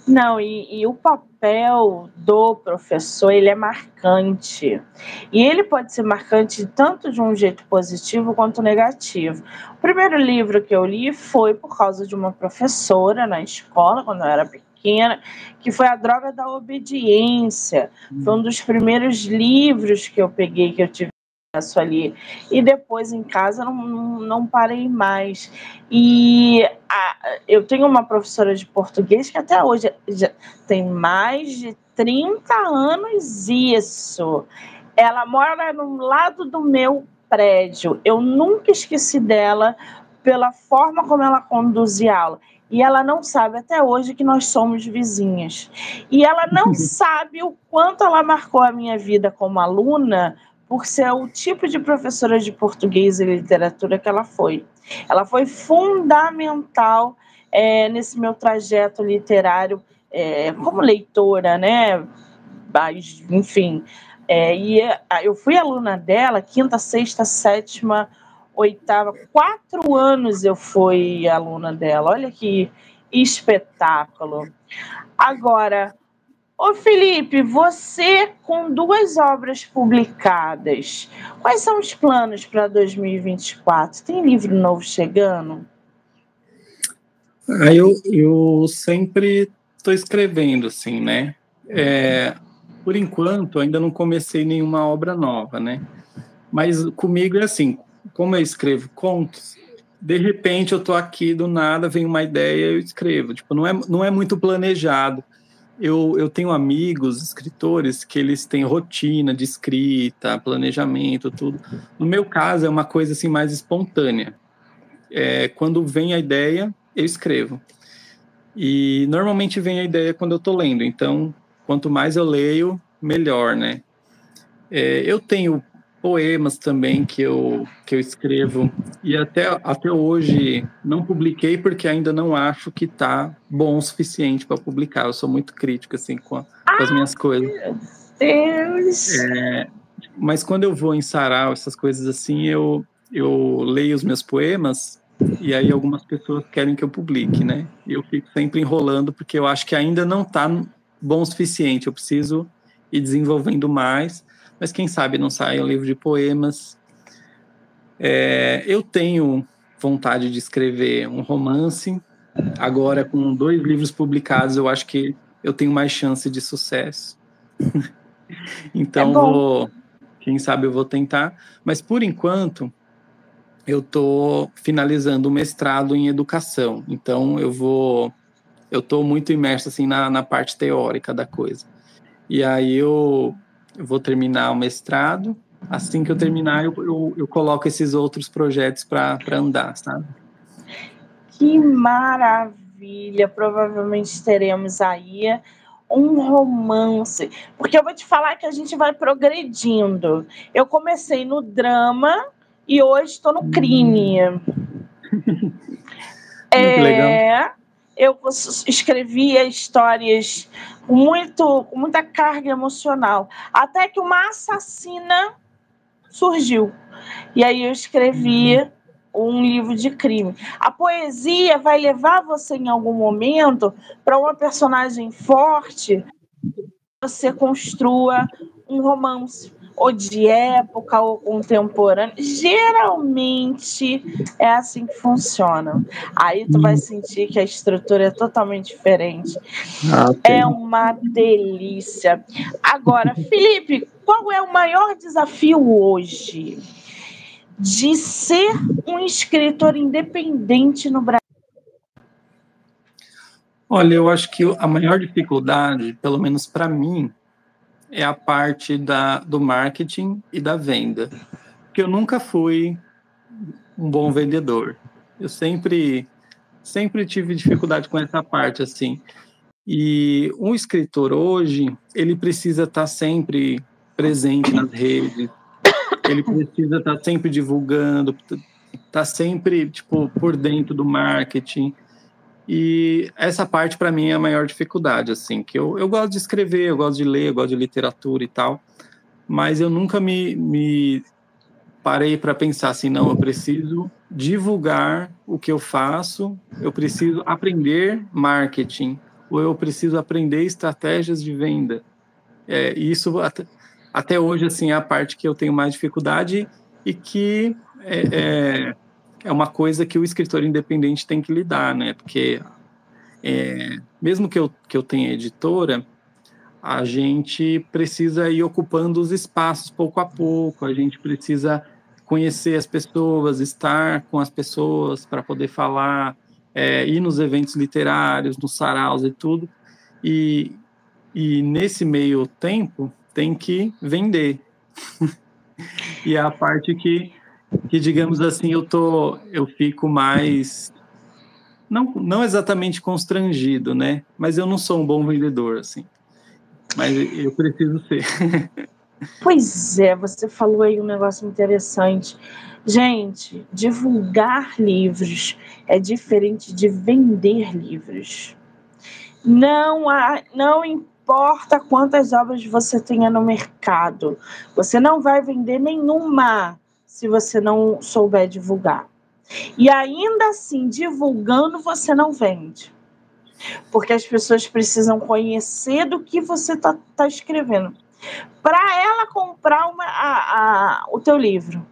[SPEAKER 1] Não, e, e, o papel do professor, ele é marcante. E ele pode ser marcante tanto de um jeito positivo quanto negativo. O primeiro livro que eu li foi por causa de uma professora na escola, quando eu era pequena pequena, que foi A Droga da Obediência. Foi um dos primeiros livros que eu peguei, que eu tive acesso ali. E depois em casa não, não, não parei mais. E a, eu tenho uma professora de português que até hoje já tem mais de 30 anos isso. Ela mora no lado do meu prédio. Eu nunca esqueci dela pela forma como ela conduzia a aula. E ela não sabe até hoje que nós somos vizinhas. E ela não sabe o quanto ela marcou a minha vida como aluna por ser o tipo de professora de português e literatura que ela foi. Ela foi fundamental é, nesse meu trajeto literário é, como leitora, né? Mas, enfim, é, e eu fui aluna dela quinta, sexta, sétima, oitava, quatro anos eu fui aluna dela. Olha que espetáculo. Agora, Ô Felipe, você com duas obras publicadas, quais são os planos para 2024? Tem livro novo chegando?
[SPEAKER 2] Ah, eu, eu sempre estou escrevendo, assim, né? É, por enquanto, ainda não comecei nenhuma obra nova, né? Mas comigo é assim, como eu escrevo contos, de repente eu tô aqui do nada, vem uma ideia, eu escrevo. Tipo, não é, não é muito planejado eu, eu tenho amigos, escritores, que eles têm rotina de escrita, planejamento, tudo. No meu caso, é uma coisa assim mais espontânea. É, quando vem a ideia, eu escrevo. E normalmente vem a ideia quando eu estou lendo. Então, quanto mais eu leio, melhor, né? É, eu tenho poemas também que eu, que eu escrevo e até, até hoje não publiquei porque ainda não acho que está bom o suficiente para publicar. Eu sou muito crítico assim com, a, com as minhas coisas.
[SPEAKER 1] Deus!
[SPEAKER 2] É, mas quando eu vou em sarau, essas coisas assim, eu, eu leio os meus poemas e aí algumas pessoas querem que eu publique, né? E eu fico sempre enrolando porque eu acho que ainda não está bom o suficiente. Eu preciso ir desenvolvendo mais mas quem sabe não sai um livro de poemas. É, eu tenho vontade de escrever um romance. Agora, com dois livros publicados, eu acho que eu tenho mais chance de sucesso. então, é vou, quem sabe eu vou tentar. Mas, por enquanto, eu estou finalizando o mestrado em educação. Então, eu vou. Eu estou muito imerso assim, na, na parte teórica da coisa. E aí eu eu vou terminar o mestrado. Assim que eu terminar, eu, eu, eu coloco esses outros projetos para andar, sabe?
[SPEAKER 1] Que maravilha! Provavelmente teremos aí um romance. Porque eu vou te falar que a gente vai progredindo. Eu comecei no drama e hoje estou no crime. é, legal. Eu escrevia histórias muito, com muita carga emocional. Até que uma assassina surgiu. E aí eu escrevi um livro de crime. A poesia vai levar você em algum momento para uma personagem forte, você construa um romance ou de época ou contemporânea. Geralmente é assim que funciona. Aí tu vai hum. sentir que a estrutura é totalmente diferente. Ah, é uma delícia. Agora, Felipe, qual é o maior desafio hoje de ser um escritor independente no Brasil?
[SPEAKER 2] Olha, eu acho que a maior dificuldade, pelo menos para mim, é a parte da, do marketing e da venda. Porque eu nunca fui um bom vendedor. Eu sempre, sempre tive dificuldade com essa parte, assim. E um escritor hoje, ele precisa estar sempre presente nas redes, ele precisa estar sempre divulgando, estar tá sempre, tipo, por dentro do marketing, e essa parte, para mim, é a maior dificuldade, assim, que eu, eu gosto de escrever, eu gosto de ler, eu gosto de literatura e tal, mas eu nunca me, me parei para pensar assim, não, eu preciso divulgar o que eu faço, eu preciso aprender marketing, ou eu preciso aprender estratégias de venda. É, isso até, até hoje, assim, é a parte que eu tenho mais dificuldade e que é, é é uma coisa que o escritor independente tem que lidar, né? Porque é, mesmo que eu, que eu tenha editora, a gente precisa ir ocupando os espaços pouco a pouco, a gente precisa conhecer as pessoas, estar com as pessoas para poder falar, é, ir nos eventos literários, nos saraus e tudo. E, e nesse meio tempo tem que vender. e é a parte que que digamos assim, eu tô, eu fico mais não, não exatamente constrangido, né? Mas eu não sou um bom vendedor, assim. Mas eu preciso ser.
[SPEAKER 1] Pois é, você falou aí um negócio interessante. Gente, divulgar livros é diferente de vender livros. Não, há, não importa quantas obras você tenha no mercado, você não vai vender nenhuma se você não souber divulgar. E ainda assim, divulgando, você não vende. Porque as pessoas precisam conhecer do que você está tá escrevendo. Para ela comprar uma, a, a, o teu livro,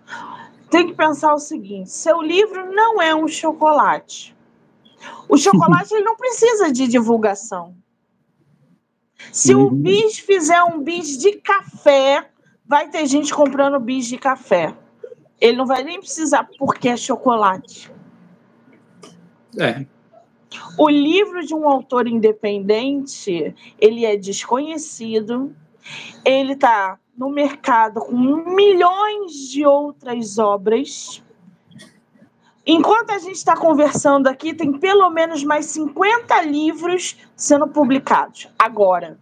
[SPEAKER 1] tem que pensar o seguinte: seu livro não é um chocolate. O chocolate ele não precisa de divulgação. Se uhum. o bis fizer um bis de café, vai ter gente comprando bis de café. Ele não vai nem precisar porque é chocolate.
[SPEAKER 2] É.
[SPEAKER 1] O livro de um autor independente, ele é desconhecido, ele está no mercado com milhões de outras obras. Enquanto a gente está conversando aqui, tem pelo menos mais 50 livros sendo publicados agora.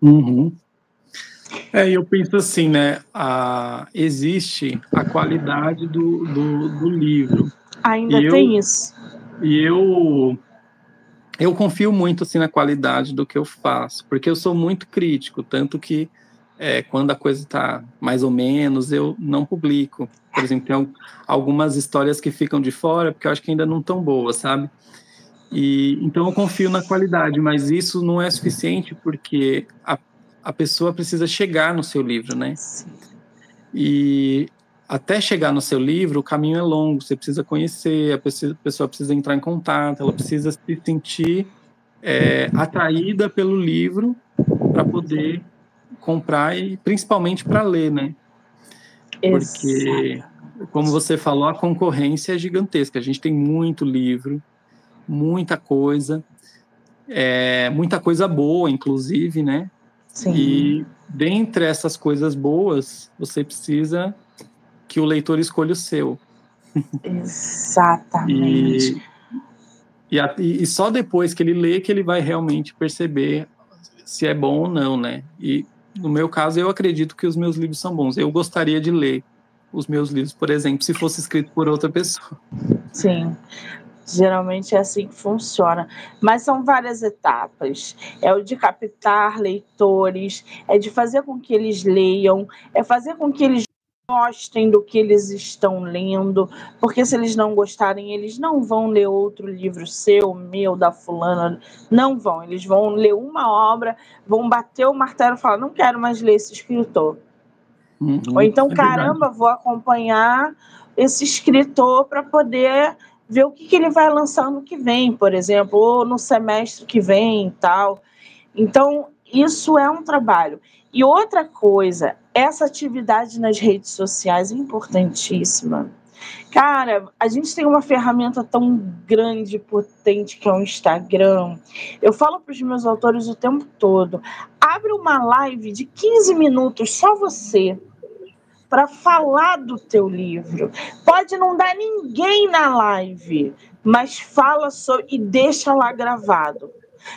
[SPEAKER 2] Uhum. É, eu penso assim, né? A, existe a qualidade do, do, do livro.
[SPEAKER 1] Ainda e tem eu, isso.
[SPEAKER 2] E eu eu confio muito assim na qualidade do que eu faço, porque eu sou muito crítico, tanto que é, quando a coisa está mais ou menos, eu não publico. Por exemplo, tem algumas histórias que ficam de fora, porque eu acho que ainda não tão boas, sabe? E então eu confio na qualidade, mas isso não é suficiente porque a a pessoa precisa chegar no seu livro, né? Sim. E até chegar no seu livro, o caminho é longo, você precisa conhecer, a pessoa precisa entrar em contato, ela precisa se sentir é, atraída pelo livro para poder comprar e principalmente para ler, né? Porque, como você falou, a concorrência é gigantesca. A gente tem muito livro, muita coisa, é, muita coisa boa, inclusive, né?
[SPEAKER 1] Sim.
[SPEAKER 2] E dentre essas coisas boas, você precisa que o leitor escolha o seu.
[SPEAKER 1] Exatamente.
[SPEAKER 2] E, e, e, só depois que ele lê que ele vai realmente perceber se é bom ou não, né? E no meu caso, eu acredito que os meus livros são bons. Eu gostaria de ler os meus livros, por exemplo, se fosse escrito por outra pessoa.
[SPEAKER 1] Sim. Geralmente é assim que funciona. Mas são várias etapas. É o de captar leitores, é de fazer com que eles leiam, é fazer com que eles gostem do que eles estão lendo, porque se eles não gostarem, eles não vão ler outro livro seu, meu, da fulana, não vão. Eles vão ler uma obra, vão bater o martelo e falar: não quero mais ler esse escritor. Uhum, Ou então, é caramba, vou acompanhar esse escritor para poder ver o que, que ele vai lançar no que vem, por exemplo, ou no semestre que vem e tal. Então, isso é um trabalho. E outra coisa, essa atividade nas redes sociais é importantíssima. Cara, a gente tem uma ferramenta tão grande, potente que é o Instagram. Eu falo para os meus autores o tempo todo: abre uma live de 15 minutos, só você para falar do teu livro. Pode não dar ninguém na live, mas fala só e deixa lá gravado.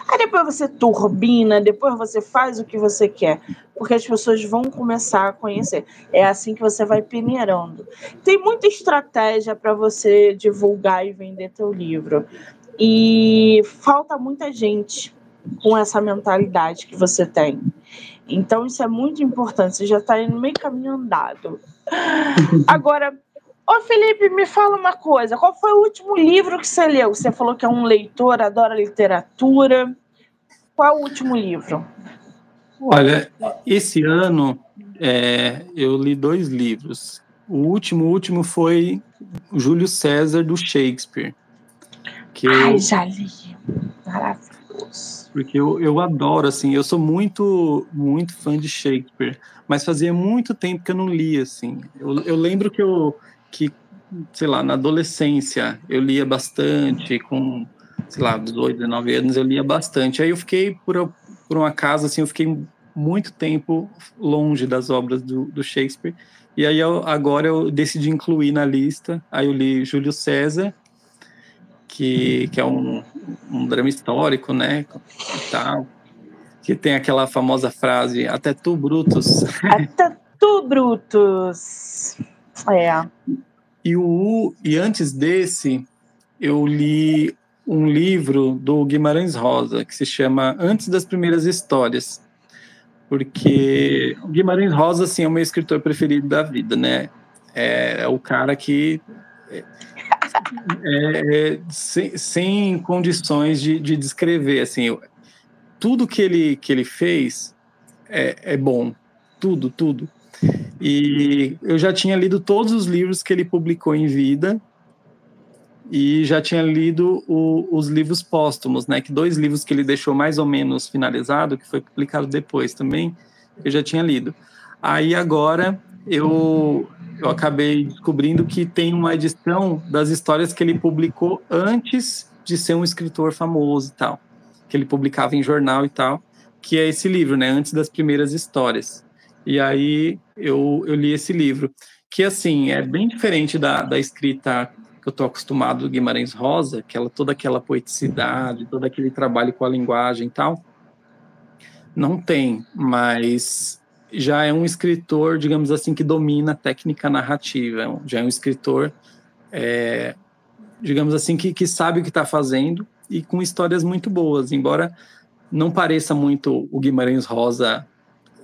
[SPEAKER 1] Aí depois você turbina, depois você faz o que você quer, porque as pessoas vão começar a conhecer. É assim que você vai peneirando. Tem muita estratégia para você divulgar e vender teu livro. E falta muita gente com essa mentalidade que você tem. Então, isso é muito importante. Você já está no meio caminho andado. Agora, ô Felipe, me fala uma coisa. Qual foi o último livro que você leu? Você falou que é um leitor, adora literatura. Qual é o último livro?
[SPEAKER 2] Olha, esse ano é, eu li dois livros. O último, o último foi Júlio César do Shakespeare.
[SPEAKER 1] Que Ai, eu... já li.
[SPEAKER 2] Porque eu, eu adoro, assim, eu sou muito, muito fã de Shakespeare, mas fazia muito tempo que eu não lia, assim. Eu, eu lembro que eu, que, sei lá, na adolescência eu lia bastante, com, sei lá, 18, 19 anos eu lia bastante. Aí eu fiquei, por, por uma casa, assim, eu fiquei muito tempo longe das obras do, do Shakespeare, E aí eu, agora eu decidi incluir na lista. Aí eu li Júlio César, que, que é um, um drama histórico, né? E tal, que tem aquela famosa frase: Até tu, Brutus.
[SPEAKER 1] Até tu, Brutus. É.
[SPEAKER 2] E, o, e antes desse, eu li um livro do Guimarães Rosa, que se chama Antes das Primeiras Histórias porque o Guimarães Rosa assim é o meu escritor preferido da vida, né? É, é o cara que é, é, sem, sem, condições de, de, descrever, assim, tudo que ele que ele fez é, é bom, tudo, tudo. E eu já tinha lido todos os livros que ele publicou em vida e já tinha lido o, os livros póstumos, né? Que dois livros que ele deixou mais ou menos finalizado, que foi publicado depois também, eu já tinha lido. Aí agora eu eu acabei descobrindo que tem uma edição das histórias que ele publicou antes de ser um escritor famoso e tal, que ele publicava em jornal e tal, que é esse livro, né? Antes das primeiras histórias. E aí eu, eu li esse livro, que assim é bem diferente da, da escrita eu estou acostumado do Guimarães Rosa, aquela, toda aquela poeticidade, todo aquele trabalho com a linguagem e tal, não tem, mas já é um escritor, digamos assim, que domina a técnica narrativa, já é um escritor, é, digamos assim, que, que sabe o que está fazendo e com histórias muito boas, embora não pareça muito o Guimarães Rosa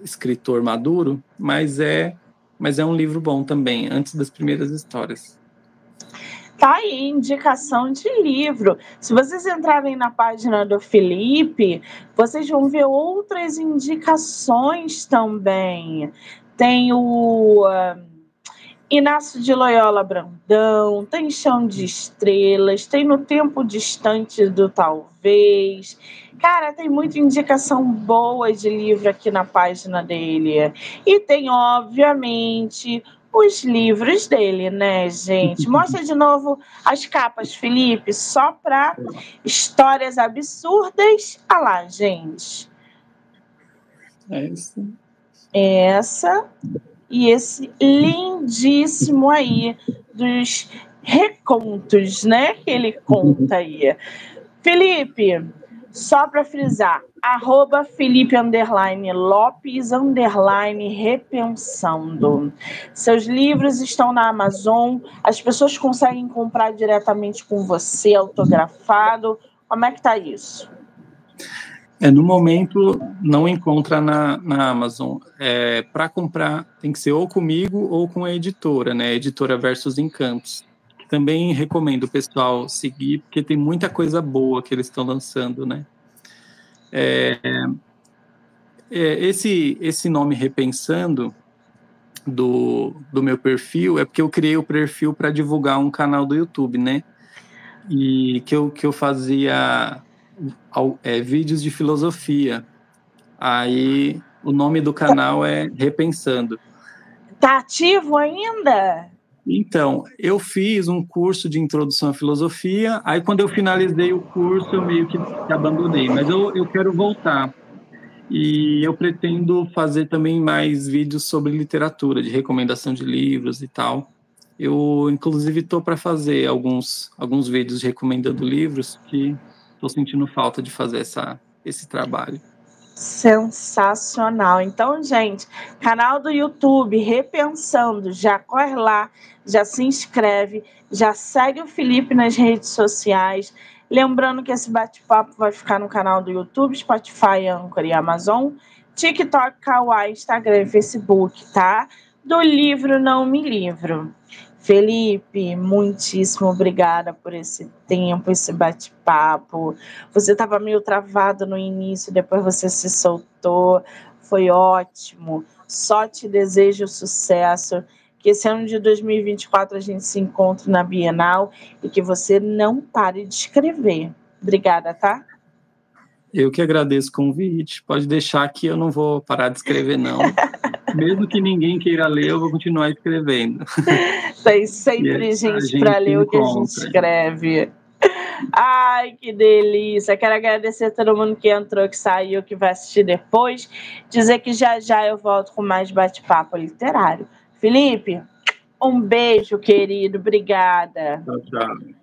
[SPEAKER 2] escritor maduro, mas é, mas é um livro bom também, antes das primeiras histórias.
[SPEAKER 1] Tá aí, indicação de livro. Se vocês entrarem na página do Felipe, vocês vão ver outras indicações também. Tem o uh, Inácio de Loyola Brandão, tem Chão de Estrelas, tem No Tempo Distante do Talvez. Cara, tem muita indicação boa de livro aqui na página dele. E tem, obviamente, os livros dele, né, gente? Mostra de novo as capas, Felipe, só para histórias absurdas. Ah lá, gente.
[SPEAKER 2] É isso.
[SPEAKER 1] Essa e esse lindíssimo aí dos recontos, né? Que ele conta aí. Felipe, só para frisar, arroba Felipe underline Lopes underline repensando. Seus livros estão na Amazon, as pessoas conseguem comprar diretamente com você, autografado. Como é que tá isso?
[SPEAKER 2] É, no momento não encontra na, na Amazon. É, para comprar tem que ser ou comigo ou com a editora, né? Editora Versus Encantos. Também recomendo o pessoal seguir, porque tem muita coisa boa que eles estão lançando, né? É, é, esse, esse nome Repensando do, do meu perfil é porque eu criei o perfil para divulgar um canal do YouTube, né? E que eu, que eu fazia é, vídeos de filosofia. Aí o nome do canal é Repensando.
[SPEAKER 1] Tá ativo ainda?
[SPEAKER 2] Então, eu fiz um curso de introdução à filosofia, aí quando eu finalizei o curso, eu meio que, abandonei, mas eu, eu quero voltar. E eu pretendo fazer também mais vídeos sobre literatura, de recomendação de livros e tal. Eu, inclusive, estou para fazer alguns, alguns vídeos recomendando livros que estou sentindo falta de fazer essa, esse trabalho.
[SPEAKER 1] Sensacional. Então, gente, canal do YouTube Repensando, já corre lá, já se inscreve, já segue o Felipe nas redes sociais. Lembrando que esse bate-papo vai ficar no canal do YouTube, Spotify, Anchor e Amazon, TikTok, Kawaii, Instagram e Facebook, tá? Do livro Não Me Livro. Felipe, muitíssimo obrigada por esse tempo, esse bate-papo. Você estava meio travado no início, depois você se soltou. Foi ótimo. Só te desejo sucesso. Que esse ano de 2024 a gente se encontre na Bienal e que você não pare de escrever. Obrigada, tá?
[SPEAKER 2] Eu que agradeço o convite. Pode deixar que eu não vou parar de escrever, não. Mesmo que ninguém queira ler, eu vou continuar escrevendo.
[SPEAKER 1] Tem sempre gente, gente para ler o que a gente escreve. Ai, que delícia! Quero agradecer a todo mundo que entrou, que saiu, que vai assistir depois. Dizer que já já eu volto com mais bate-papo literário. Felipe, um beijo, querido. Obrigada.
[SPEAKER 2] Tchau, tchau.